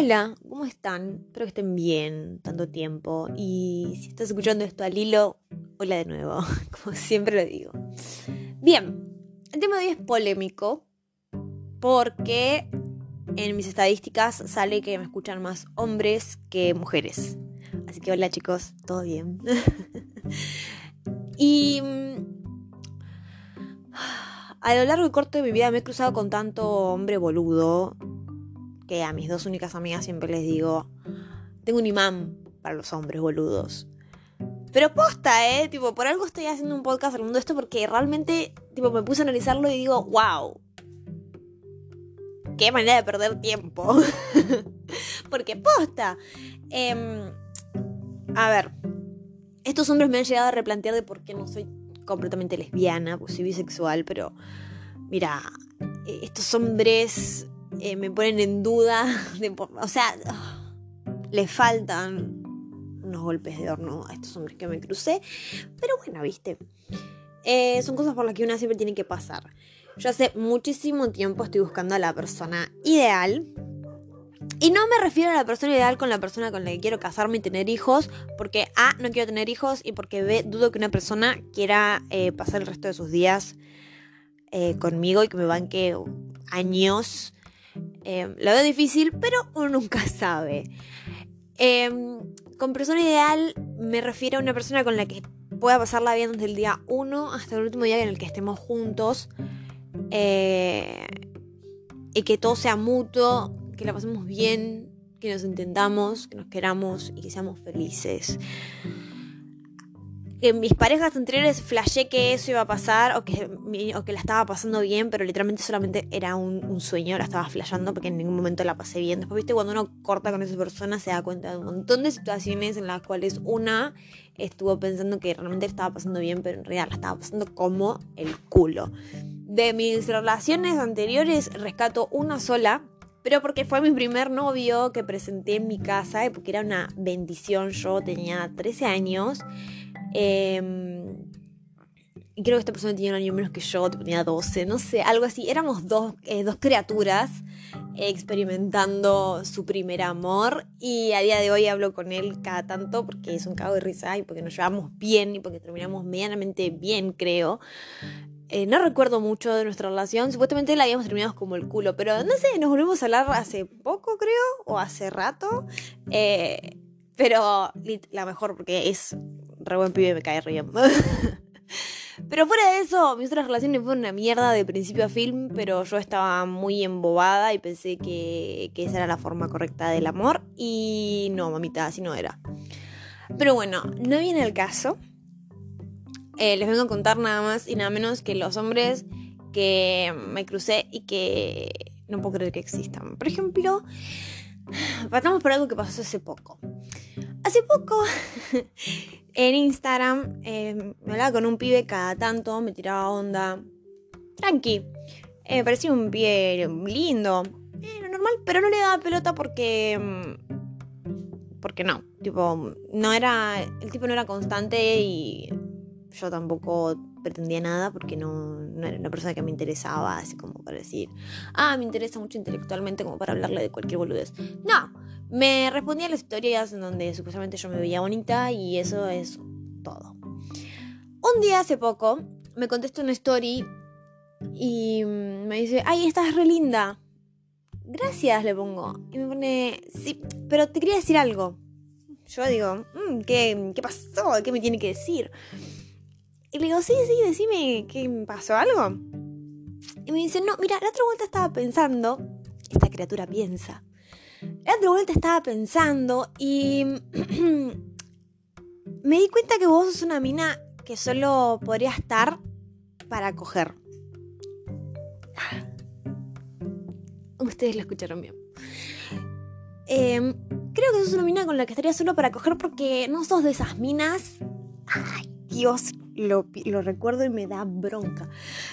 Hola, ¿cómo están? Espero que estén bien tanto tiempo. Y si estás escuchando esto al hilo, hola de nuevo, como siempre lo digo. Bien, el tema de hoy es polémico porque en mis estadísticas sale que me escuchan más hombres que mujeres. Así que hola chicos, ¿todo bien? y mm, a lo largo y corto de mi vida me he cruzado con tanto hombre boludo que a mis dos únicas amigas siempre les digo, tengo un imán para los hombres boludos. Pero posta, ¿eh? Tipo, por algo estoy haciendo un podcast hablando de esto porque realmente, tipo, me puse a analizarlo y digo, wow. Qué manera de perder tiempo. porque posta. Em, a ver, estos hombres me han llegado a replantear de por qué no soy completamente lesbiana, pues soy bisexual, pero mira, e, estos hombres eh, me ponen en duda. o sea, le faltan unos golpes de horno a estos hombres que me crucé. Pero bueno, viste. Eh, son cosas por las que una siempre tiene que pasar. Yo hace muchísimo tiempo estoy buscando a la persona ideal. Y no me refiero a la persona ideal con la persona con la que quiero casarme y tener hijos, porque A, no quiero tener hijos y porque B, dudo que una persona quiera eh, pasar el resto de sus días conmigo y que me banque años Em, lo veo difícil, pero uno nunca sabe. Em, con persona ideal me refiero a una persona con la que pueda pasarla bien desde el día 1 hasta el último día en el que estemos juntos. Eh, y que todo sea mutuo, que la pasemos bien, que nos entendamos, que nos queramos y que seamos felices en mis parejas anteriores flashé que eso iba a pasar o que, o que la estaba pasando bien, pero literalmente solamente era un, sueño, la estaba flashando porque en ningún momento la pasé bien. Después, viste, cuando uno corta con esa persona se da cuenta de un montón de situaciones en las cuales una estuvo pensando que realmente estaba pasando bien, pero en realidad la estaba pasando como el culo. De mis relaciones anteriores rescato una sola, pero porque fue mi primer novio que presenté en mi casa, porque era una bendición. Yo tenía 13 años Em, creo que esta persona tenía un año menos que yo, tenía 12, no sé, algo así. Éramos dos, eh, dos criaturas experimentando su primer amor y a día de hoy hablo con él cada tanto porque es un cago de risa y porque nos llevamos bien y porque terminamos medianamente bien, creo. Eh, no recuerdo mucho de nuestra relación, supuestamente la habíamos terminado como el culo, pero no sé, nos volvimos a hablar hace poco, creo, o hace rato. Eh, pero la mejor porque es re buen pibe, me cae re Pero fuera de eso, mis otras relaciones fueron una mierda de principio a film, pero yo estaba muy embobada y pensé que, esa era la forma correcta del amor. Y no, mamita, así no era. Pero bueno, no viene el caso. Eh, les vengo a contar nada más y nada menos que los hombres que me crucé y que no puedo creer que existan. Por ejemplo, pasamos por algo que pasó hace poco. Hace poco en Instagram eh, me hablaba con un pibe cada tanto, me tiraba onda. Tranqui. me parecía un pibe lindo. Era normal, pero no le daba pelota porque. Mm, porque no. Tipo, no era. El tipo no era constante y yo tampoco pretendía nada porque no, no, era una persona que me interesaba, así como para decir, ah, me interesa mucho intelectualmente como para hablarle de cualquier boludez. No, me respondía las historias en donde supuestamente yo me veía bonita y eso es todo. Un día hace poco me contestó una story y me dice, ay, estás re linda. Gracias, le pongo. Y me pone, sí, pero te quería decir algo. Yo digo, mm, ¿qué, ¿qué pasó? ¿Qué me tiene que decir? Y le digo, sí, sí, decime me pasó algo. Y me dice, no, mira, la otra vuelta estaba pensando, esta criatura piensa, la otra vuelta estaba pensando y me di cuenta que vos sos una mina que solo podría estar para coger. Ustedes lo escucharon bien. Em, creo que sos una mina con la que estaría solo para coger porque no sos de esas minas. Ay, Dios, lo, recuerdo y me da bronca.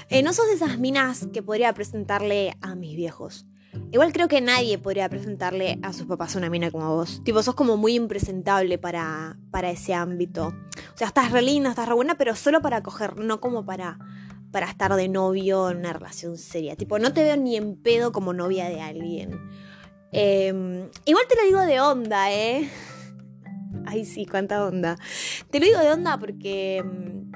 Eh, no sos de esas minas que podría presentarle a mis viejos. Igual creo que nadie podría presentarle a sus papás una mina como vos. Tipo, sos como muy impresentable para, para ese ámbito. O sea, estás re linda, estás re buena, pero solo para coger, no como para, para estar de novio en una relación seria. Tipo, no te veo ni en pedo como novia de alguien. Em, igual te lo digo de onda, ¿eh? Ay, sí, cuánta onda. Te lo digo de onda porque em,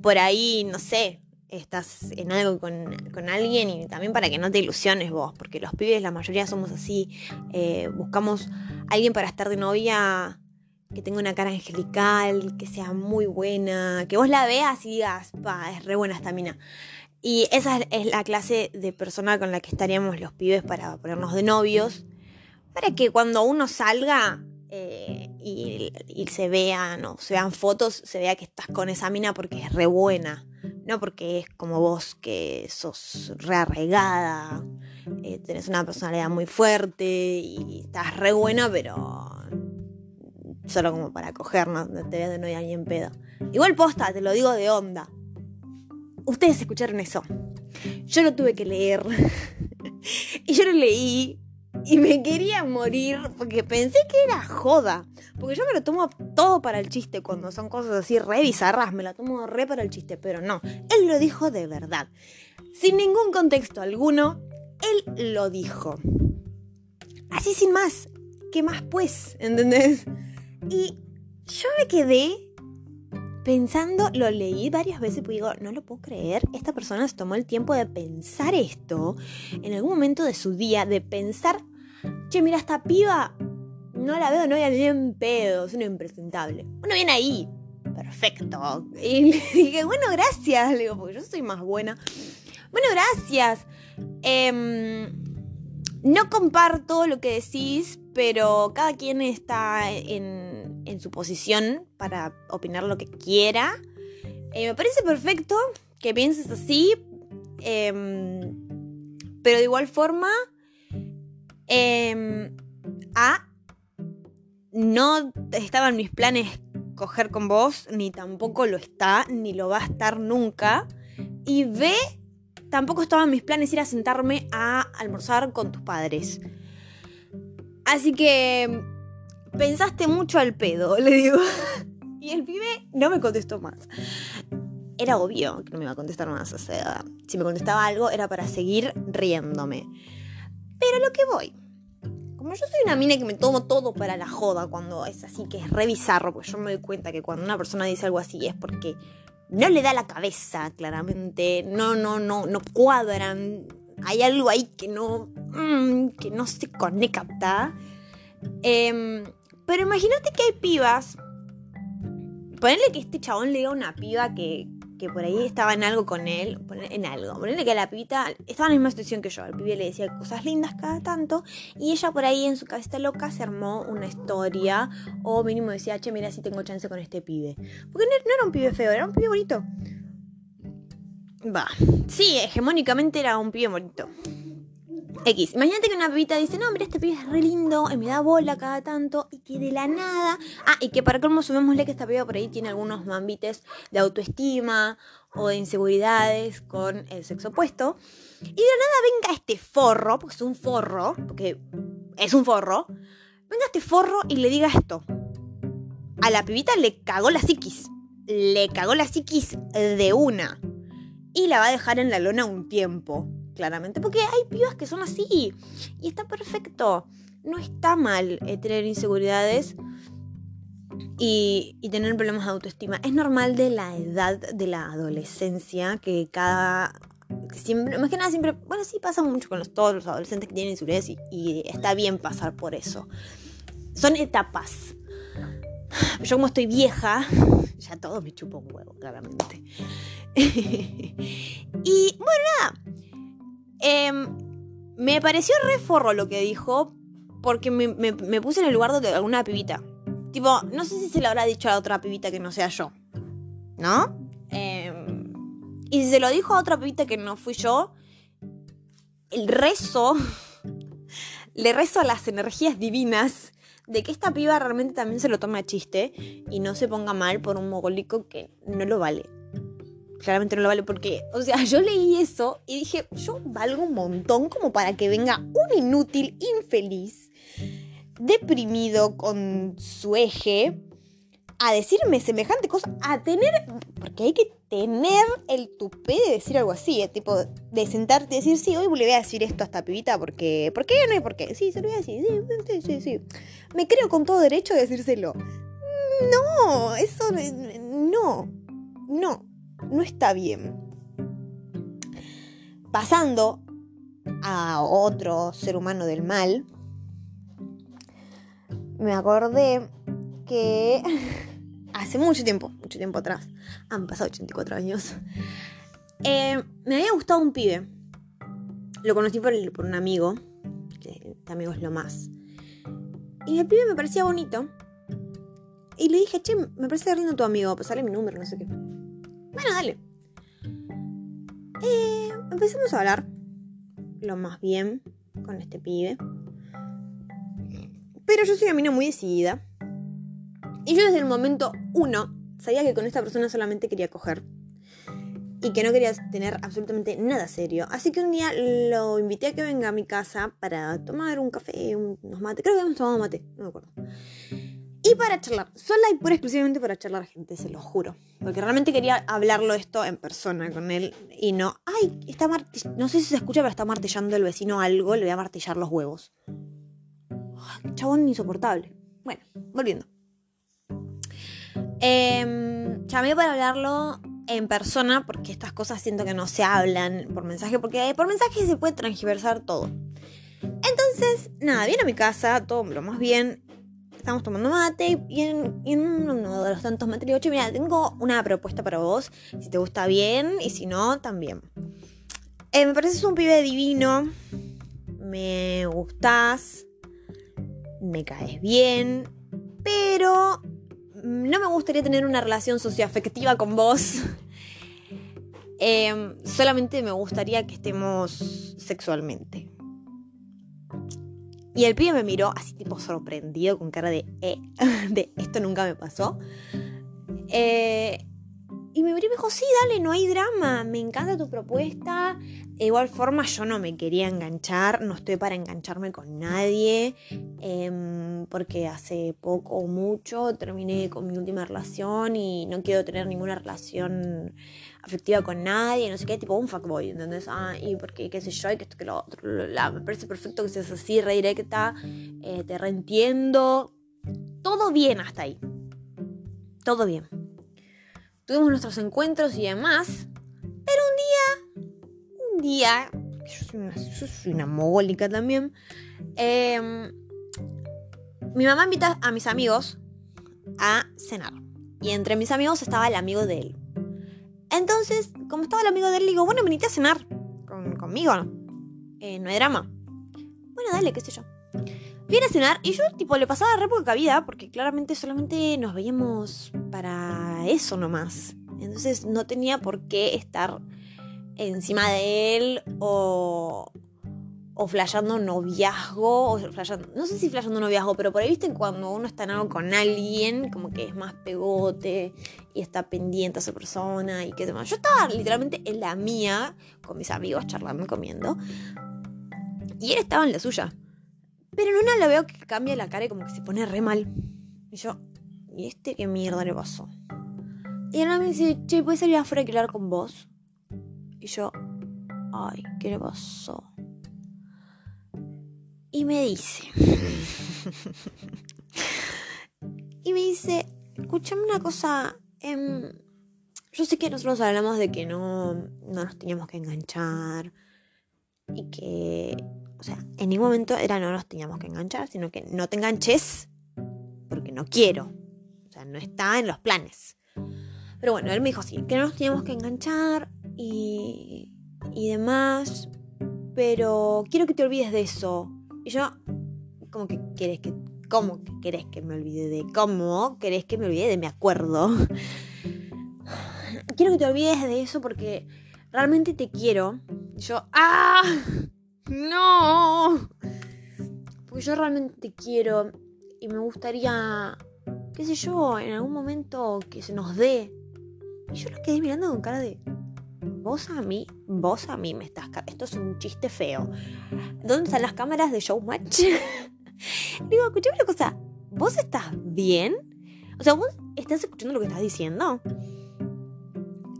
por ahí, no sé, estás en algo con, alguien y también para que no te ilusiones vos, porque los pibes, la mayoría somos así, eh, buscamos alguien para estar de novia que tenga una cara angelical, que sea muy buena, que vos la veas y digas, pa, es re buena esta mina. Y esa es la clase de persona con la que estaríamos los pibes para ponernos de novios, para que cuando uno salga eh, y, se vean o se vean fotos, se vea que estás con esa mina porque es re buena, no porque es como vos que sos re arraigada, eh, tenés una personalidad muy fuerte y estás re buena, pero solo como para coger, no, te veas de no hay en pedo. Igual posta, te lo digo de onda. Ustedes escucharon eso. Yo lo tuve que leer. y yo lo leí y me quería morir porque pensé que era joda. Porque yo me lo tomo todo para el chiste cuando son cosas así re bizarras, me lo tomo re para el chiste, pero no, él lo dijo de verdad. Sin ningún contexto alguno, él lo dijo. Así sin más, ¿qué más pues? ¿Entendés? Y yo me quedé pensando, lo leí varias veces y digo, no lo puedo creer, esta persona se tomó el tiempo de pensar esto en algún momento de su día, de pensar, che, mira, esta piba no la veo, no hay bien pedo, es una impresentable. Bueno, viene ahí, perfecto. Y le dije, bueno, gracias, le digo, porque yo soy más buena. Bueno, gracias. Em, no comparto lo que decís, pero cada quien está en, en su posición para opinar lo que quiera. Eh, me parece perfecto que pienses así, em, pero de igual forma, em, A, no estaban mis planes coger con vos, ni tampoco lo está, ni lo va a estar nunca. Y B, tampoco estaban mis planes ir a sentarme a almorzar con tus padres. Así que pensaste mucho al pedo, le digo. y el pibe no me contestó más. Era obvio que no me iba a contestar más. O sea, si me contestaba algo era para seguir riéndome. Pero lo que voy. Como yo soy una mina que me tomo todo para la joda cuando es así, que es re bizarro, porque yo me doy cuenta que cuando una persona dice algo así es porque no le da la cabeza, claramente. No, no, no, no cuadran hay algo ahí que no, mm, que no se conecta. Em, pero imagínate que hay pibas. Ponerle que este chabón le diga una piba que, que por ahí estaba en algo con él, en algo. Ponerle que la pibita estaba en la misma situación que yo. El pibe le decía cosas lindas cada tanto y ella por ahí en su cabeza loca se armó una historia o mínimo decía, che, mira si tengo chance con este pibe. Porque no era un pibe feo, era un pibe bonito. Va. Sí, hegemónicamente era un pibe bonito. Imagínate que una pibita dice, no, mira, este pibe es re lindo, y me da bola cada tanto, y que de la nada. Ah, y que para colmo sumémosle que esta piba por ahí tiene algunos mambites de autoestima o de inseguridades con el sexo opuesto. Y de la nada venga este forro, porque es un forro, porque es un forro. Venga este forro y le diga esto. A la pibita le cagó la psiquis. Le cagó la psiquis de una y la va a dejar en la lona un tiempo, claramente, porque hay pibas que son así y está perfecto. No está mal eh, tener inseguridades y, tener problemas de autoestima. Es normal de la edad de la adolescencia que cada siempre, más que nada siempre, bueno, sí pasa mucho con los, todos los adolescentes que tienen inseguridades y, y, está bien pasar por eso. Son etapas. Yo como estoy vieja, ya todo me chupa un huevo, claramente. y bueno, nada. Em, me pareció re forro lo que dijo. Porque me, puse en el lugar de alguna pibita. Tipo, no sé si se lo habrá dicho a otra pibita que no sea yo. ¿No? Em, y si se lo dijo a otra pibita que no fui yo, el rezo, le rezo a las energías divinas de que esta piba realmente también se lo tome a chiste y no se ponga mal por un mogólico que no lo vale claramente no lo vale porque, o sea, yo leí eso y dije, yo valgo un montón como para que venga un inútil infeliz, deprimido con su eje, a decirme semejante cosa, a tener, porque hay que tener el tupé de decir algo así, ¿eh? tipo de sentarte y decir, sí, hoy le voy a decir esto a esta pibita porque, ¿por qué? No hay por qué, sí, se lo voy a decir, sí, sí, sí, Me creo con todo derecho de decírselo. No, eso no, no, no está bien. Pasando a otro ser humano del mal, me acordé que hace mucho tiempo, mucho tiempo atrás, han pasado 84 años, eh, me había gustado un pibe. Lo conocí por, un amigo, este amigo es lo más. Y el pibe me parecía bonito. Y le dije, che, me parece lindo tu amigo, pues sale mi número, no sé qué. Bueno, dale. Eh, empezamos a hablar lo más bien con este pibe. Pero yo soy una mina muy decidida. Y yo desde el momento uno sabía que con esta persona solamente quería coger. Y que no quería tener absolutamente nada serio. Así que un día lo invité a que venga a mi casa para tomar un café, unos mates. Creo que habíamos tomado mate, no me acuerdo. Y para charlar, sola y pura exclusivamente para charlar, gente, se lo juro. Porque realmente quería hablarlo esto en persona con él y no. Ay, está. No sé si se escucha, pero está martillando el vecino algo, le voy a martillar los huevos. chabón insoportable. Bueno, volviendo. Eh, para hablarlo en persona porque estas cosas siento que no se hablan por mensaje, porque por mensaje se puede transgiversar todo. Entonces, nada, viene a mi casa, todo lo más bien. Estamos tomando mate y en, uno de los tantos mates le mira, tengo una propuesta para vos. Si te gusta bien y si no, también. Eh, me pareces un pibe divino. Me gustás. Me caes bien. Pero no me gustaría tener una relación socioafectiva con vos. Em, solamente me gustaría que estemos sexualmente. Y el pibe me miró así tipo sorprendido, con cara de, eh, de esto nunca me pasó. Eh, y me miró y me dijo, sí, dale, no hay drama, me encanta tu propuesta. De igual forma yo no me quería enganchar, no estoy para engancharme con nadie, em, porque hace poco o mucho terminé con mi última relación y no quiero tener ninguna relación afectiva con nadie, no sé qué, tipo un fuckboy, ¿entendés? Ah, y porque qué sé yo, y que esto que lo otro, me parece perfecto que seas así, re directa, eh, te reentiendo, todo bien hasta ahí, todo bien tuvimos nuestros encuentros y demás. Pero un día, un día, yo soy una, yo soy una mogólica también, em, mi mamá invita a mis amigos a cenar. Y entre mis amigos estaba el amigo de él. Entonces, como estaba el amigo de él, le digo, bueno, venite a cenar conmigo. Eh, no hay drama. Bueno, dale, qué sé yo. Viene a cenar y yo tipo le pasaba re cabida porque claramente solamente nos veíamos para eso nomás. Entonces no tenía por qué estar encima de él o, o flasheando noviazgo, no sé si flasheando noviazgo, pero por ahí viste cuando uno está en algo con alguien, como que es más pegote y está pendiente a esa persona y qué demás. Yo estaba literalmente en la mía, con mis amigos charlando, comiendo, y él estaba en la suya. Pero en una la veo que cambia la cara y como que se pone re mal. Y yo, ¿y este qué mierda le pasó? Y él me dice, che, ¿puedes salir afuera a hablar con vos? Y yo, ay, ¿qué le pasó? Y me dice, y me dice, escúchame una cosa, em, yo sé que nosotros hablamos de que no, no nos teníamos que enganchar y que o sea, en ningún momento era no nos teníamos que enganchar, sino que no te enganches porque no quiero. O sea, no está en los planes. Pero bueno, él me dijo así, que no nos teníamos que enganchar y, y demás. Pero quiero que te olvides de eso. Y yo, ¿cómo que querés que... ¿Cómo que querés que me olvide de... ¿Cómo querés que me olvide de mi acuerdo? quiero que te olvides de eso porque realmente te quiero. Y yo, ¡ah! No. Porque yo realmente quiero y me gustaría, qué sé yo, en algún momento que se nos dé. Y yo lo quedé mirando con cara de, vos a mí, vos a mí me estás... Esto es un chiste feo. ¿Dónde están las cámaras de Showmatch? Digo, escuchame una cosa, ¿vos estás bien? O sea, vos estás escuchando lo que estás diciendo.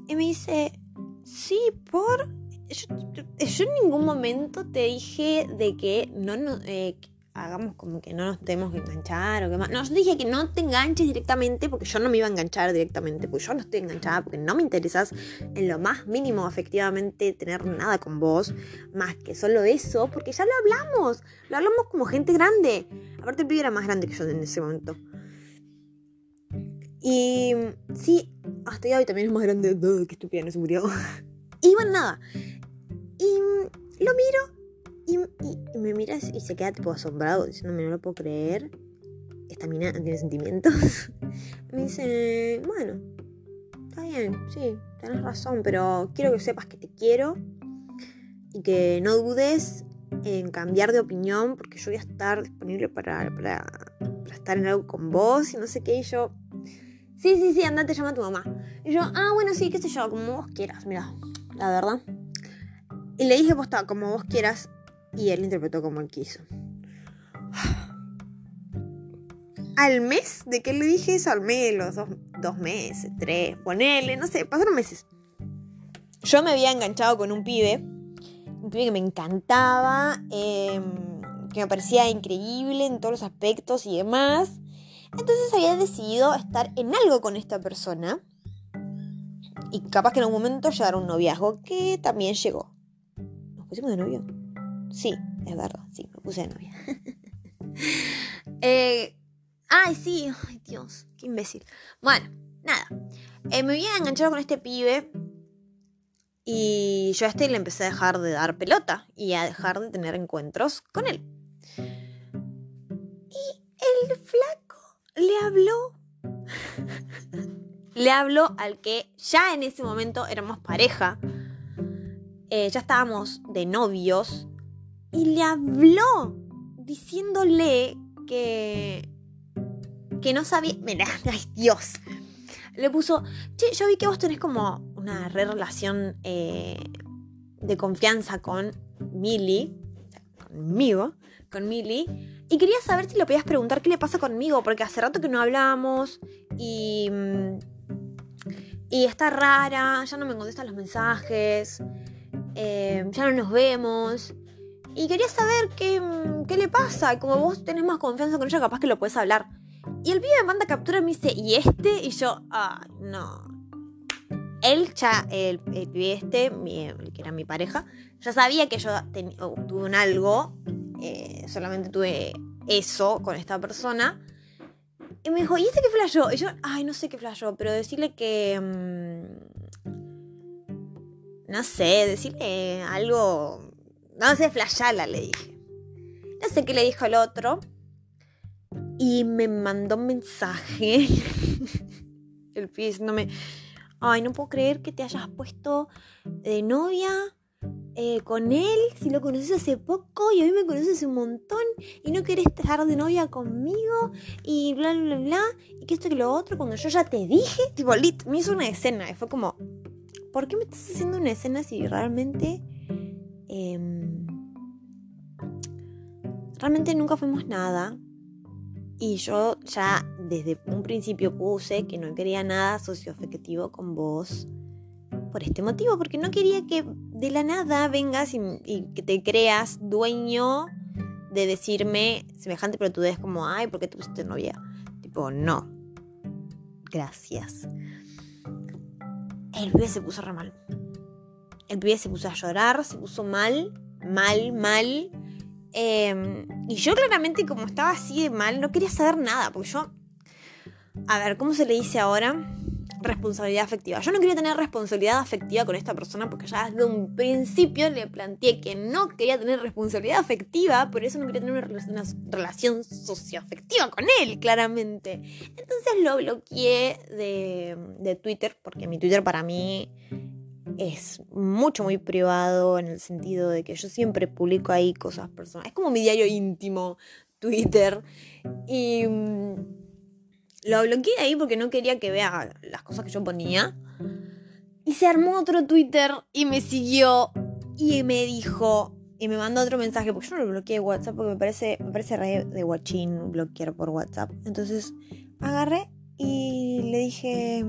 Y me dice, sí, por... Yo, en ningún momento te dije de que no, no eh, hagamos como que no nos tenemos que enganchar o que más. No, yo dije que no te enganches directamente porque yo no me iba a enganchar directamente, porque yo no estoy enganchada, porque no me interesas en lo más mínimo afectivamente tener nada con vos, más que solo eso, porque ya lo hablamos, lo hablamos como gente grande. Aparte el pibe era más grande que yo en ese momento. Y sí, hasta hoy también es más grande. Qué estúpida, no se murió. Y bueno, nada. Y lo miro y, me miras y se queda tipo asombrado, diciéndome, no lo puedo creer. Esta mina tiene sentimientos. me dice, bueno, está bien, sí, tenés razón, pero quiero que sepas que te quiero y que no dudes en cambiar de opinión porque yo voy a estar disponible para, para, estar en algo con vos y no sé qué. Y yo, sí, sí, sí, andate, llama a tu mamá. Y yo, ah, bueno, sí, qué sé yo, como vos quieras, mira, la verdad. Y le dije, pues, como vos quieras, y él interpretó como él quiso. Al mes de que le dije eso, al mes, los dos, meses, tres, ponele, no sé, pasaron meses. Yo me había enganchado con un pibe, un pibe que me encantaba, em, que me parecía increíble en todos los aspectos y demás. Entonces había decidido estar en algo con esta persona. Y capaz que en algún momento llegar a un noviazgo que también llegó. Nos pusimos de novio. Sí, es verdad, sí, me puse de novia. Eh, ay, sí, ay Dios, qué imbécil. Bueno, nada. Eh, me había enganchado con este pibe y yo a este le empecé a dejar de dar pelota y a dejar de tener encuentros con él. Y el flaco le habló. le habló al que ya en ese momento éramos pareja. Eh, ya estábamos de novios y le habló diciéndole que que no sabía, mira, ay Dios, le puso, che, yo vi que vos tenés como una re relación eh, de confianza con Milly, conmigo, con Milly, y quería saber si le podías preguntar qué le pasa conmigo, porque hace rato que no hablábamos y, mm, y está rara, ya no me contestan los mensajes, eh, ya no nos vemos. Y quería saber qué, qué le pasa. Como vos tenés más confianza con ella, capaz que lo puedes hablar. Y el pibe me manda captura me dice, ¿y este? Y yo, ah, no. Él ya, el, el pibe este, que era mi pareja, ya sabía que yo tuve un algo, eh, solamente tuve eso con esta persona. Y me dijo, ¿y este qué flashó? Y yo, ay, no sé qué flashó, pero decirle que... Mm, no sé, decirle algo no sé, flashala, le dije. No sé qué le dijo el otro. Y me mandó un mensaje. el pie diciéndome. Ay, no puedo creer que te hayas puesto de novia eh, con él, si lo conoces hace poco y a mí me conoces un montón y no querés estar de novia conmigo y bla, bla, bla, y que esto y lo otro, cuando yo ya te dije, tipo, lit, me hizo una escena y fue como, ¿por qué me estás haciendo una escena si realmente Em, realmente nunca fuimos nada. Y yo ya desde un principio puse que no quería nada socioafectivo con vos por este motivo, porque no quería que de la nada vengas y, que te creas dueño de decirme semejante des como, ay, ¿por qué te pusiste novia? Tipo, no. Gracias. El bebé se puso re mal el pibe se puso a llorar, se puso mal, mal, mal. Em, y yo claramente como estaba así de mal, no quería saber nada, porque yo, a ver, ¿cómo se le dice ahora? Responsabilidad afectiva. Yo no quería tener responsabilidad afectiva con esta persona porque ya desde un principio le planteé que no quería tener responsabilidad afectiva, por eso no quería tener una relación, socioafectiva con él, claramente. Entonces lo bloqueé de, de Twitter, porque mi Twitter para mí es mucho, muy privado en el sentido de que yo siempre publico ahí cosas personales. Es como mi diario íntimo, Twitter. Y mm, lo bloqueé ahí porque no quería que vea las cosas que yo ponía. Y se armó otro Twitter y me siguió y me dijo y me mandó otro mensaje porque yo no lo bloqueé de WhatsApp porque me parece, me parece re de guachín bloquear por WhatsApp. Entonces agarré y le dije...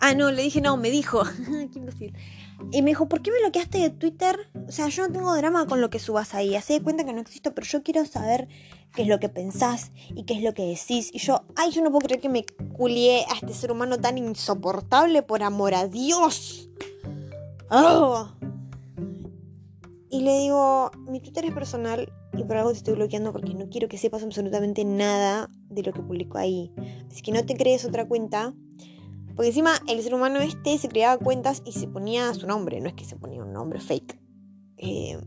Ah, no, le dije, no, me dijo. Qué imbécil. Y me dijo, ¿por qué me bloqueaste de Twitter? O sea, yo no tengo drama con lo que subas ahí. Hacé de cuenta que no existo, pero yo quiero saber qué es lo que pensás y qué es lo que decís. Y yo, ay, yo no puedo creer que me culié a este ser humano tan insoportable, por amor a Dios. ¡Oh! Y le digo, mi Twitter es personal y por algo te estoy bloqueando porque no quiero que sepas absolutamente nada de lo que publico ahí. Así que no te crees otra cuenta. Porque encima el ser humano este se creaba cuentas y se ponía su nombre, no es que se ponía un nombre fake. Eh,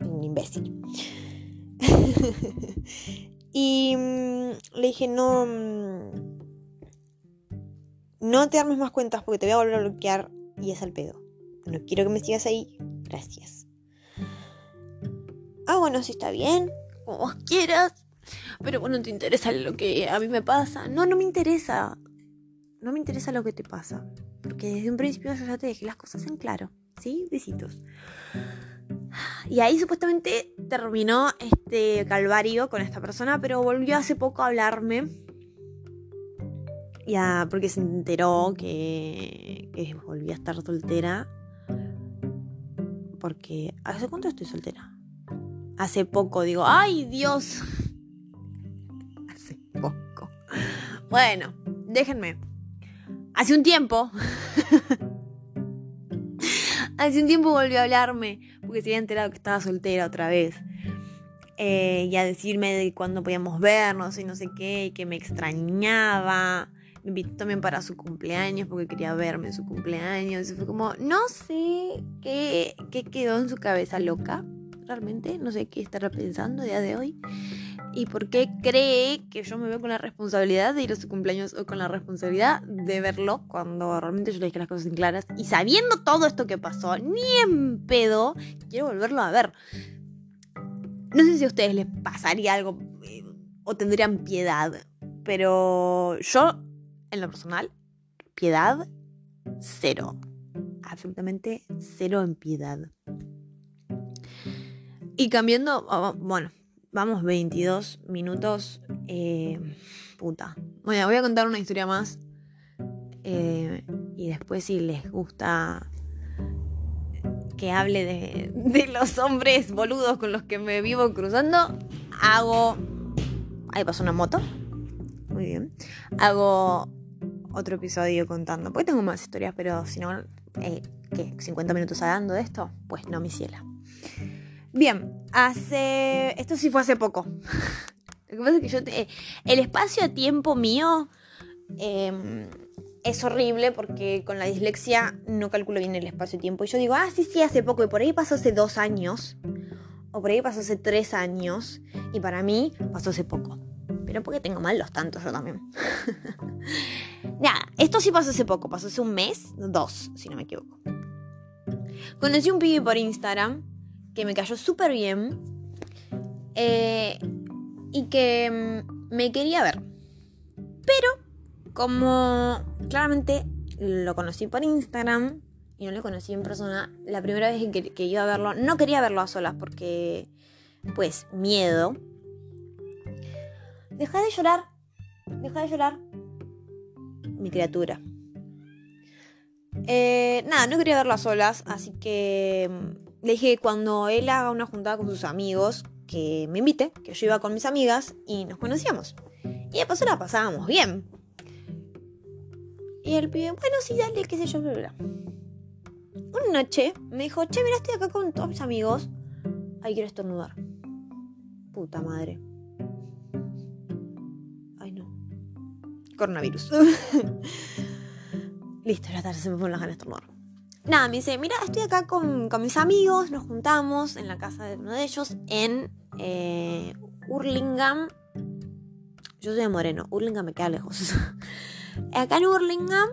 un imbécil. y mm, le dije, no... mm, no te armes más cuentas porque te voy a volver a bloquear y es al pedo. No quiero que me sigas ahí. Gracias. Ah, bueno, sí está bien. Como vos quieras. Pero bueno, te interesa lo que a mí me pasa. No, no me interesa. No me interesa lo que te pasa. Porque desde un principio yo ya te dejé las cosas en claro. ¿Sí? Besitos. Y ahí supuestamente terminó este calvario con esta persona, pero volvió hace poco a hablarme. Ya, porque se enteró que, que volví a estar soltera. Porque. ¿Hace cuánto estoy soltera? Hace poco, digo, ¡ay Dios! Hace poco. Bueno, déjenme. Hace un tiempo. Hace un tiempo volvió a hablarme. Porque se había enterado que estaba soltera otra vez. Eh, y a decirme de cuándo podíamos vernos y no sé qué. Y que me extrañaba. Me invitó también para su cumpleaños porque quería verme en su cumpleaños. Y fue como, no sé qué, qué quedó en su cabeza loca. Realmente, no sé qué estará pensando a día de hoy. Y por qué cree que yo me veo con la responsabilidad de ir a su cumpleaños o con la responsabilidad de verlo cuando realmente yo le dije las cosas en claras. Y sabiendo todo esto que pasó, ni en pedo, quiero volverlo a ver. No sé si a ustedes les pasaría algo eh, o tendrían piedad, pero yo, en lo personal, piedad, cero. Absolutamente cero en piedad. Y cambiando, oh, bueno, vamos 22 minutos. Eh, puta. Bueno, voy a contar una historia más. Eh, y después si les gusta que hable de, los hombres boludos con los que me vivo cruzando, hago... Ahí pasó una moto. Muy bien. Hago otro episodio contando. Porque tengo más historias, pero si no, eh, ¿qué? ¿50 minutos hablando de esto? Pues no, mi ciela. Bien, hace. Esto sí fue hace poco. Lo que pasa es que yo. te- El espacio-tiempo mío eh, es horrible porque con la dislexia no calculo bien el espacio-tiempo. Y yo digo, ah, sí, sí, hace poco. Y por ahí pasó hace dos años. O por ahí pasó hace tres años. Y para mí pasó hace poco. Pero porque tengo mal los tantos yo también. Nada, esto sí pasó hace poco. Pasó hace un mes, dos, si no me equivoco. Conocí un pibe por Instagram que me cayó súper bien eh, y que mm, me quería ver. Pero como claramente lo conocí por Instagram y no lo conocí en persona, la primera vez que, iba a verlo, no quería verlo a solas porque, pues, miedo. Deja de llorar, deja de llorar, mi criatura. Eh, nada, no quería verlo a solas, así que mm, le dije que cuando él haga una juntada con sus amigos, que me invite, que yo iba con mis amigas y nos conocíamos. Y de paso la pasábamos bien. Y el pibe, bueno, sí, dale, qué sé yo, bla, bla. Una noche me dijo, che, mira, estoy acá con todos mis amigos. Ay, quiero estornudar. Puta madre. Ay, no. Coronavirus. Listo, la tarde se me fueron las ganas de estornudar. Nada, me dice, mira, estoy acá con, con mis amigos, nos juntamos en la casa de uno de ellos en eh, Hurlingham. Yo soy de Moreno, Hurlingham me queda lejos. acá en Hurlingham.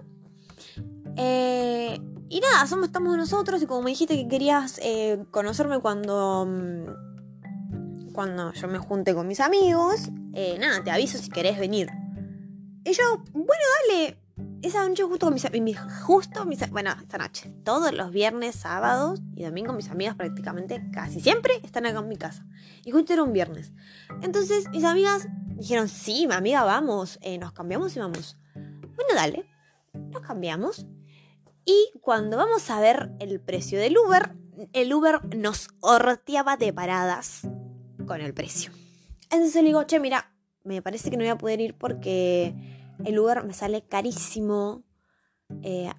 Eh, y nada, somos, estamos nosotros y como me dijiste que querías eh, conocerme cuando, mm, cuando yo me junte con mis amigos, eh, nada, te aviso si querés venir. Y yo, bueno, dale, esa noche justo con mis, justo mis, bueno, esta noche, todos los viernes, sábados y domingo mis amigas prácticamente casi siempre están acá en mi casa. Y justo era un viernes. Entonces mis amigas dijeron, sí, mi amiga, vamos, eh, nos cambiamos y vamos. Bueno, dale, nos cambiamos. Y cuando vamos a ver el precio del Uber, el Uber nos horteaba de paradas con el precio. Entonces le digo, che, mira, me parece que no voy a poder ir porque el Uber me sale carísimo, eh,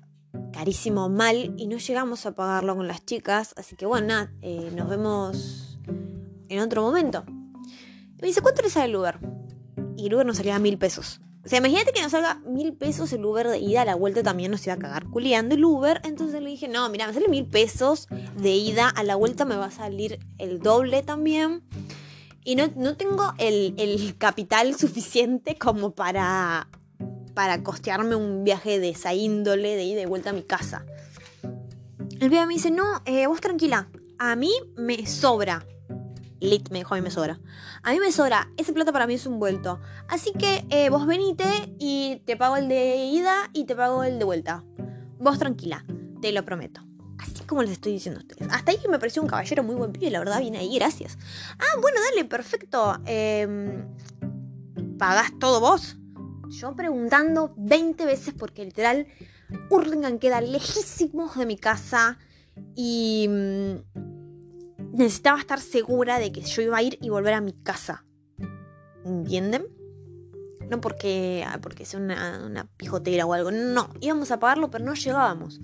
carísimo mal y no llegamos a pagarlo con las chicas. Así que bueno, nada, eh, nos vemos en otro momento. Y me dice, ¿cuánto le sale el Uber? Y el Uber nos salía mil pesos. O sea, imagínate que nos salga mil pesos el Uber de ida, a la vuelta también nos iba a cagar culiando el Uber. Entonces le dije, no, mira, me sale mil pesos de ida, a la vuelta me va a salir el doble también. Y no, tengo el, el, capital suficiente como para para costearme un viaje de esa índole, de ir de vuelta a mi casa. El pibe me dice, no, eh, vos tranquila, a mí me sobra. Lit me dijo, a mí me sobra. A mí me sobra, ese plata para mí es un vuelto. Así que eh, vos venite y te pago el de ida y te pago el de vuelta. Vos tranquila, te lo prometo. Así como les estoy diciendo a ustedes. Hasta ahí me pareció un caballero muy buen pibe, la verdad, viene ahí, gracias. Ah, bueno, dale, perfecto. Eh, ¿Pagás todo vos? Yo preguntando 20 veces porque literal Hurlingham queda lejísimos de mi casa y mm, necesitaba estar segura de que yo iba a ir y volver a mi casa. ¿Entienden? No porque, ah, porque sea una, una pijotera o algo. No, íbamos a pagarlo, pero no llegábamos.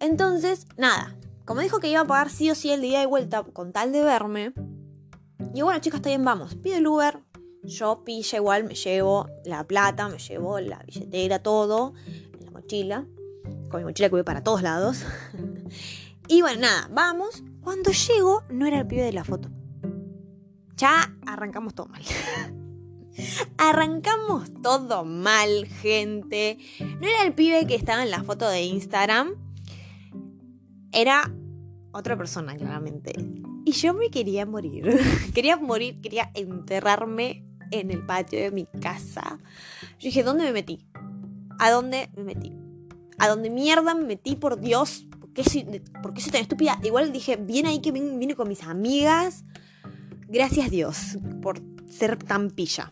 Entonces, nada. Como dijo que iba a pagar sí o sí el día de vuelta con tal de verme. Y bueno, chicas, está bien, vamos. Pide el Uber, yo pilla igual, me llevo la plata, me llevo la billetera, todo, la mochila, con mi mochila que voy para todos lados. y bueno, nada, vamos. Cuando llego, no era el pibe de la foto. Ya arrancamos todo mal. arrancamos todo mal, gente. No era el pibe que estaba en la foto de Instagram. Era otra persona, claramente. Y yo me quería morir. quería morir, quería enterrarme en el patio de mi casa. Yo dije, ¿dónde me metí? ¿A dónde me metí? ¿A dónde mierda me metí, por Dios? ¿Por qué soy, por qué tan estúpida? Igual dije, bien ahí que vine con mis amigas. Gracias Dios por ser tan pilla.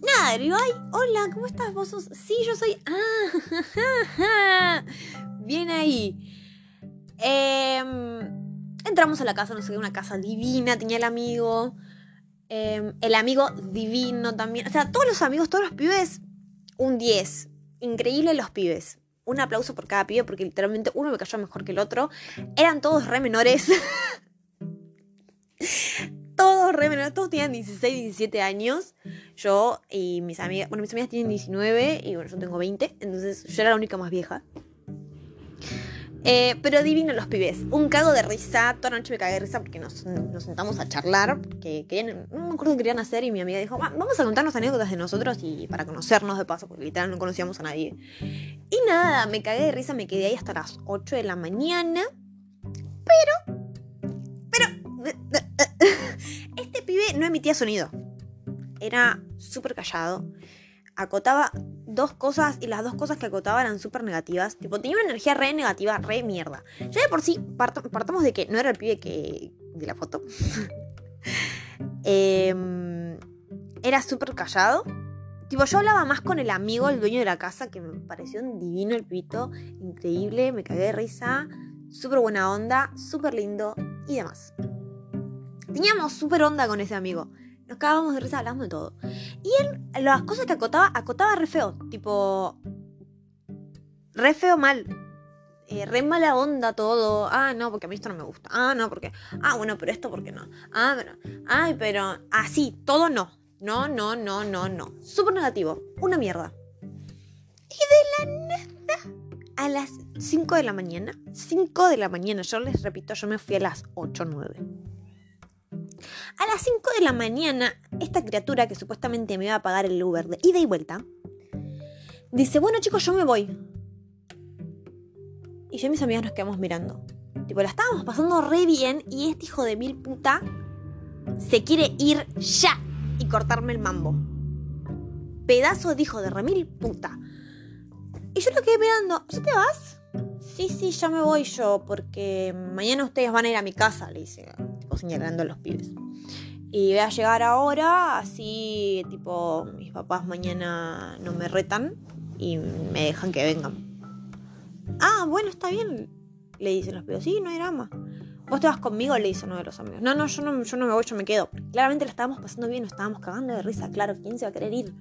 Nada, digo, ay, hola, ¿cómo estás vos? Sí, yo soy... Ah, bien ahí. Em, entramos a la casa, no sé qué, una casa divina, tenía el amigo. Em, el amigo divino también. O sea, todos los amigos, todos los pibes, un 10. Increíble los pibes. Un aplauso por cada pibe porque literalmente uno me cayó mejor que el otro. Eran todos re menores. todos re menores, todos tenían 16, 17 años. Yo y mis amigas, bueno, mis amigas tienen 19 y bueno, yo tengo 20. Entonces yo era la única más vieja. Eh, pero divino los pibes. Un cago de risa. Toda la noche me cagué de risa porque nos, sentamos a charlar. Que querían, no me acuerdo qué querían hacer. Y mi amiga dijo: Vamos a contarnos anécdotas de nosotros y para conocernos de paso, porque literal no conocíamos a nadie. Y nada, me cagué de risa. Me quedé ahí hasta las 8 de la mañana. Pero. Pero. Este pibe no emitía sonido. Era súper callado. Acotaba dos cosas y las dos cosas que acotaba eran súper negativas. Tipo, tenía una energía re negativa, re mierda. Ya de por sí, partamos de que no era el pibe que. de la foto. Em, era súper callado. Tipo, yo hablaba más con el amigo, el dueño de la casa, que me pareció un divino el pito, increíble, me cagué de risa, súper buena onda, súper lindo y demás. Teníamos súper onda con ese amigo. Nos cagábamos de risa, hablando de todo. Y él, las cosas que acotaba, acotaba re feo. Tipo. Re feo mal. Eh, re mala onda todo. Ah, no, porque a mí esto no me gusta. Ah, no, porque. Ah, bueno, pero esto porque no. Ah, pero. Ay, pero. Así, todo no. No, no, no, no, no. Súper negativo. Una mierda. Y de la nada. A las 5 de la mañana. 5 de la mañana. Yo les repito, yo me fui a las 8 o 9. A las 5 de la mañana, esta criatura que supuestamente me iba a pagar el Uber de ida y vuelta, dice, bueno chicos, yo me voy. Y yo y mis amigas nos quedamos mirando. Tipo, la estábamos pasando re bien y este hijo de mil puta se quiere ir ya y cortarme el mambo. pedazo de hijo de remil puta. Y yo lo quedé mirando, ¿ya te vas? Sí, sí, ya me voy yo, porque mañana ustedes van a ir a mi casa, le dice, tipo señalando a los pibes. Y voy a llegar ahora, así, tipo, mis papás mañana no me retan y me dejan que vengan. Ah, bueno, está bien, le dicen los pibes. Sí, no hay drama. Vos te vas conmigo, le dice uno de los amigos. No, no, yo no, yo no me voy, yo me quedo. Claramente lo estábamos pasando bien, nos estábamos cagando de risa, claro, ¿quién se va a querer ir?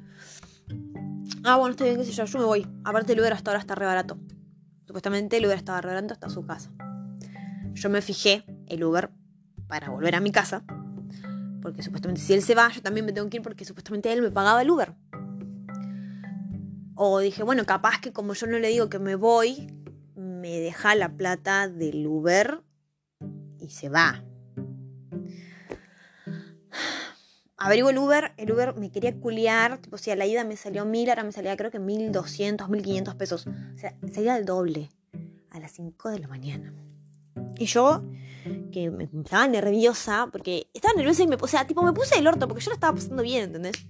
Ah, bueno, está bien, qué sé yo, yo me voy. Aparte el Uber hasta ahora está re barato. Supuestamente el Uber estaba re barato hasta su casa. Yo me fijé el Uber para volver a mi casa porque supuestamente si él se va, yo también me tengo que ir porque supuestamente él me pagaba el Uber. O dije, bueno, capaz que como yo no le digo que me voy, me deja la plata del Uber y se va. Averiguo el Uber, el Uber me quería culiar, tipo, si a la ida me salió mil, ahora me salía creo que mil doscientos, mil quinientos pesos. O sea, salía el doble a las 5 de la mañana. Y yo que me estaba nerviosa, porque estaba nerviosa y me, o sea, tipo, me puse el orto porque yo lo estaba pasando bien, ¿entendés?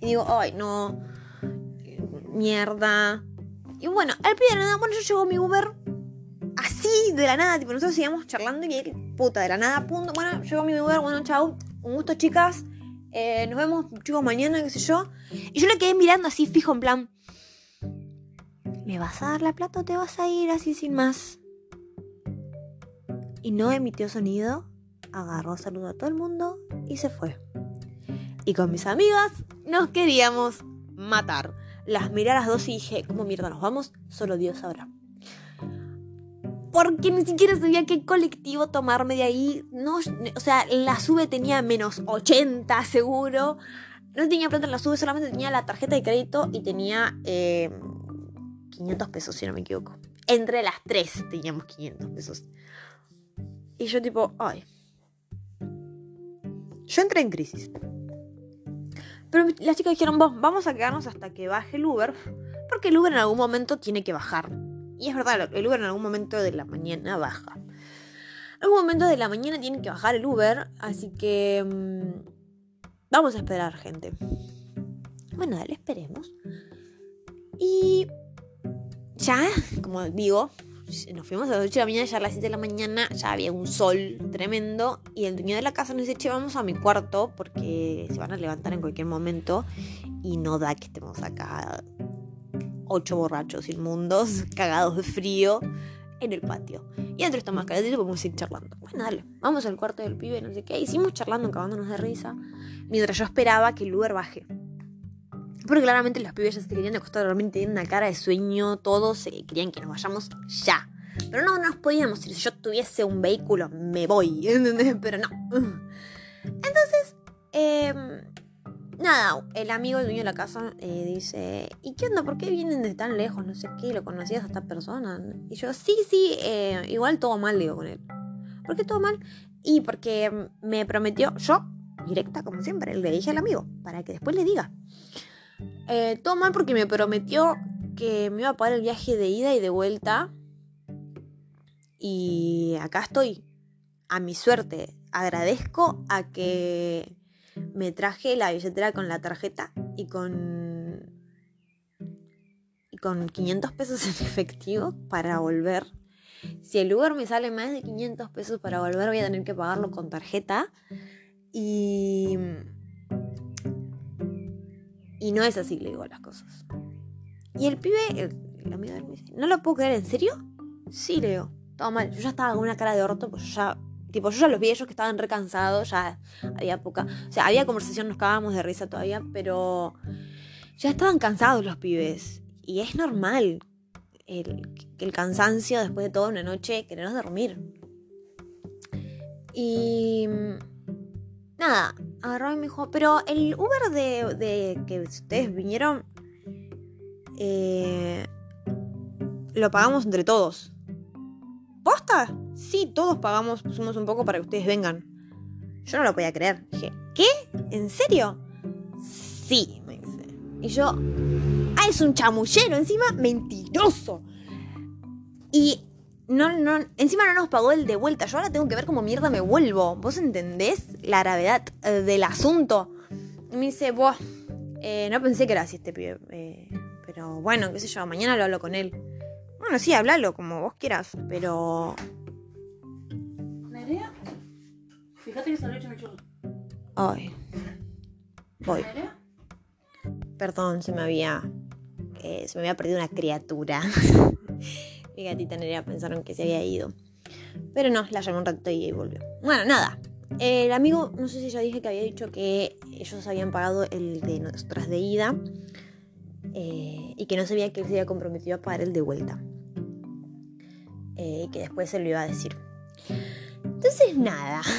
Y digo, ay, no, mierda. Y bueno, al pie de la nada, bueno, yo llego mi Uber así de la nada, tipo, nosotros seguíamos charlando y él, puta, de la nada, punto. Bueno, llegó mi Uber, bueno, chao, un gusto, chicas. Eh, nos vemos, chicos, mañana, qué sé yo. Y yo le quedé mirando así fijo, en plan, ¿me vas a dar la plata o te vas a ir así sin más? Y no emitió sonido, agarró, saludó a todo el mundo y se fue. Y con mis amigas nos queríamos matar. Las miré a las dos y dije, ¿cómo mierda nos vamos? Solo Dios sabrá. Porque ni siquiera sabía qué colectivo tomarme de ahí. No, o sea, la sube tenía menos 80 seguro. No tenía plata en la sube, solamente tenía la tarjeta de crédito y tenía 500 eh, pesos, si no me equivoco. Entre las tres teníamos 500 pesos. Y yo tipo, ay. Yo entré en crisis. Pero las chicas dijeron, vos, vamos a quedarnos hasta que baje el Uber, porque el Uber en algún momento tiene que bajar. Y es verdad, el Uber en algún momento de la mañana baja. En algún momento de la mañana tiene que bajar el Uber, así que... Mm, vamos a esperar, gente. Bueno, dale, esperemos. Y... Ya, como digo, nos fuimos a las 8 de la mañana, ya a las 7 de la mañana ya había un sol tremendo y el dueño de la casa nos dice, che, vamos a mi cuarto porque se van a levantar en cualquier momento y no da que estemos acá ocho borrachos inmundos, cagados de frío en el patio. Y dentro está más calentito podemos ir charlando. Bueno, dale, vamos al cuarto del pibe, no sé qué. Hicimos charlando, cagándonos de risa, mientras yo esperaba que el Uber baje. Porque claramente los pibes ya se querían acostar realmente tienen una cara de sueño, todos querían que nos vayamos ya. Pero no, no nos podíamos ir. Si yo tuviese un vehículo, me voy. Pero no. Entonces, em, nada, el amigo, el dueño de la casa, eh, dice: ¿Y qué onda? ¿Por qué vienen de tan lejos? No sé qué, ¿lo conocías a esta persona? Y yo, sí, sí, eh, igual todo mal, digo con él. ¿Por qué todo mal? Y porque me prometió, yo, directa como siempre, le dije al amigo, para que después le diga. Eh, todo mal porque me prometió que me iba a pagar el viaje de ida y de vuelta. Y acá estoy. A mi suerte. Agradezco a que me traje la billetera con la tarjeta y con. y con 500 pesos en efectivo para volver. Si el Uber me sale más de 500 pesos para volver, voy a tener que pagarlo con tarjeta. Y y no es así, le digo las cosas. Y el pibe, el, amigo de él me dice, ¿no lo puedo creer? ¿En serio? Sí, le digo, todo mal. Yo ya estaba con una cara de orto, pues ya, tipo, yo ya los vi ellos que estaban recansados, ya había poca, o sea, había conversación, nos cagábamos de risa todavía, pero ya estaban cansados los pibes. Y es normal el, el cansancio después de toda una noche, querernos dormir. Y nada, agarró y me dijo, pero el Uber de, que ustedes vinieron, eh, lo pagamos entre todos. ¿Posta? Sí, todos pagamos, pusimos un poco para que ustedes vengan. Yo no lo podía creer. Dije, ¿qué? ¿En serio? Sí, me dice. Y yo, ah, es un chamullero, encima mentiroso. Y no, no, encima no nos pagó el de vuelta. Yo ahora tengo que ver cómo mierda me vuelvo. ¿Vos entendés la gravedad eh, del asunto? Y me dice, vos, Eh, no pensé que era así este pibe. eh, pero bueno, qué sé yo, mañana lo hablo con él. Bueno, sí, háblalo como vos quieras, pero. ¿Nerea? Fíjate que salió hecho mi churro. Ay. Voy. ¿Nerea? Perdón, se me había. eh, se me había perdido una criatura. Mi gatita Nerea pensaron que se había ido. Pero no, la llamé un ratito y volvió. Bueno, nada. El amigo, no sé si ya dije que había dicho que ellos habían pagado el de nosotras de ida. eh, y que no sabía que él se había comprometido a pagar el de vuelta. Eh, y que después se lo iba a decir. Entonces, nada.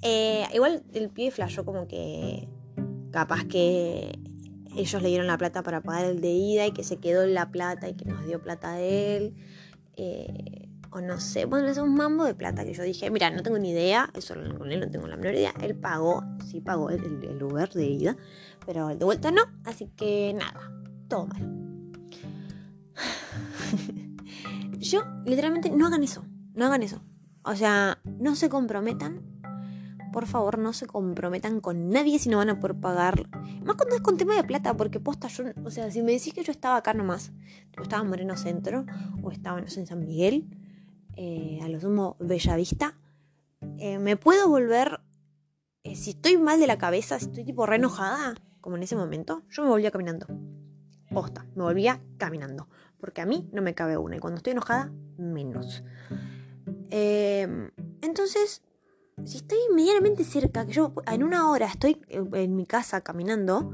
Eh, igual el pibe flashó como que capaz que ellos le dieron la plata para pagar el de ida y que se quedó en la plata y que nos dio plata a él. Eh, o no sé, bueno, es un mambo de plata que yo dije, mira, no tengo ni idea, eso con él no tengo la menor idea. Él pagó, sí pagó el, el, Uber de ida, pero el de vuelta no, así que nada, todo mal. yo, literalmente, no hagan eso, no hagan eso. O sea, no se comprometan por favor no se comprometan con nadie si no van a poder pagar. Más cuando es con tema de plata, porque posta yo, o sea, si me decís que yo estaba acá nomás, yo estaba en Moreno Centro, o estaba no sé, en San Miguel, eh, a lo sumo Bellavista, eh, me puedo volver, eh, si estoy mal de la cabeza, si estoy tipo re enojada, como en ese momento, yo me volvía caminando. Posta, me volvía caminando. Porque a mí no me cabe una. Y cuando estoy enojada, menos. Eh, entonces, si estoy medianamente cerca, que yo en una hora estoy en mi casa caminando,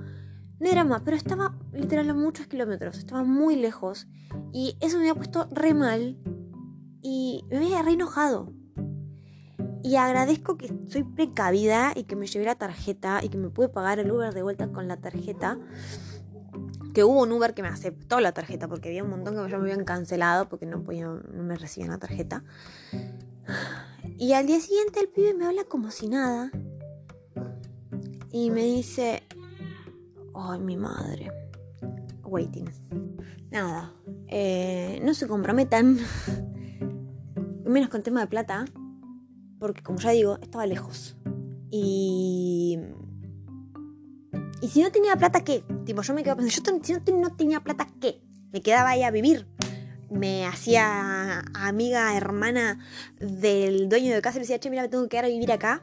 no era más, pero estaba literal a muchos kilómetros, estaba muy lejos y eso me había puesto re mal y me había re enojado. Y agradezco que soy precavida y que me llevé la tarjeta y que me pude pagar el Uber de vuelta con la tarjeta. Que hubo un Uber que me aceptó la tarjeta porque había un montón que ya me habían cancelado porque no, podía, no me recibían la tarjeta. Y al día siguiente el pibe me habla como si nada. Y me dice, ay, mi madre. Waiting. Nada. eh, no se comprometan. Menos con tema de plata. Porque como ya digo, estaba lejos. Y... Y si no tenía plata, ¿qué? Tipo, yo me quedaba pensando, si no, no tenía plata, ¿qué? Me quedaba ahí a vivir me hacía amiga, hermana del dueño de casa y le decía, che, mira, me tengo que quedar a vivir acá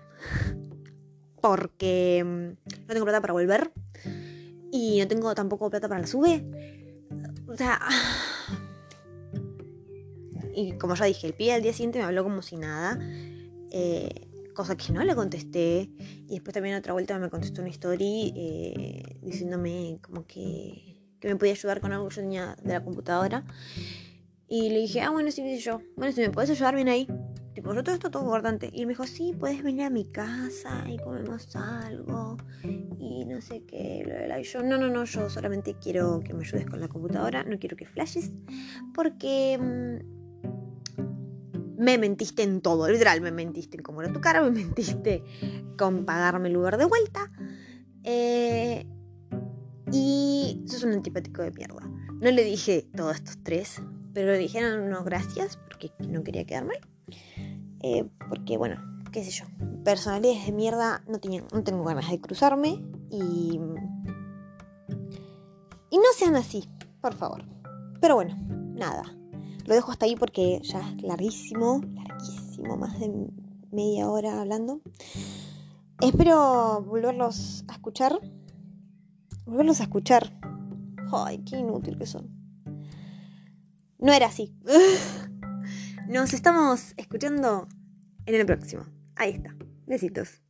porque mm, no tengo plata para volver y no tengo tampoco plata para la sube. O sea... Y como ya dije, el pie al día siguiente me habló como si nada. Eh, cosa que no le contesté. Y después también otra vuelta me contestó una story eh, diciéndome como que, que me podía ayudar con algo que yo tenía de la computadora. Y le dije, ah, bueno, sí, yo. Bueno, si me puedes ayudar, bien ahí. Tipo, yo todo esto todo importante. Y me dijo, sí, puedes venir a mi casa y comemos algo. Y no sé qué. Y yo, no, no, no, yo solamente quiero que me ayudes con la computadora. No quiero que flashes. Porque mmm, me mentiste en todo. Literal, me mentiste en cómo era tu cara. Me mentiste con pagarme el lugar de vuelta. Eh, y sos un antipático de mierda. No le dije todos estos tres, pero dijeron no gracias porque no quería quedar mal. Eh, porque bueno, qué sé yo, personalidades de mierda no, tenía, no tengo ganas de cruzarme y... Y no sean así, por favor. Pero bueno, nada. Lo dejo hasta ahí porque ya es larguísimo, larguísimo, más de media hora hablando. Espero volverlos a escuchar. Volverlos a escuchar. Ay, qué inútil que son. No era así. Nos estamos escuchando en el próximo. Ahí está. Besitos.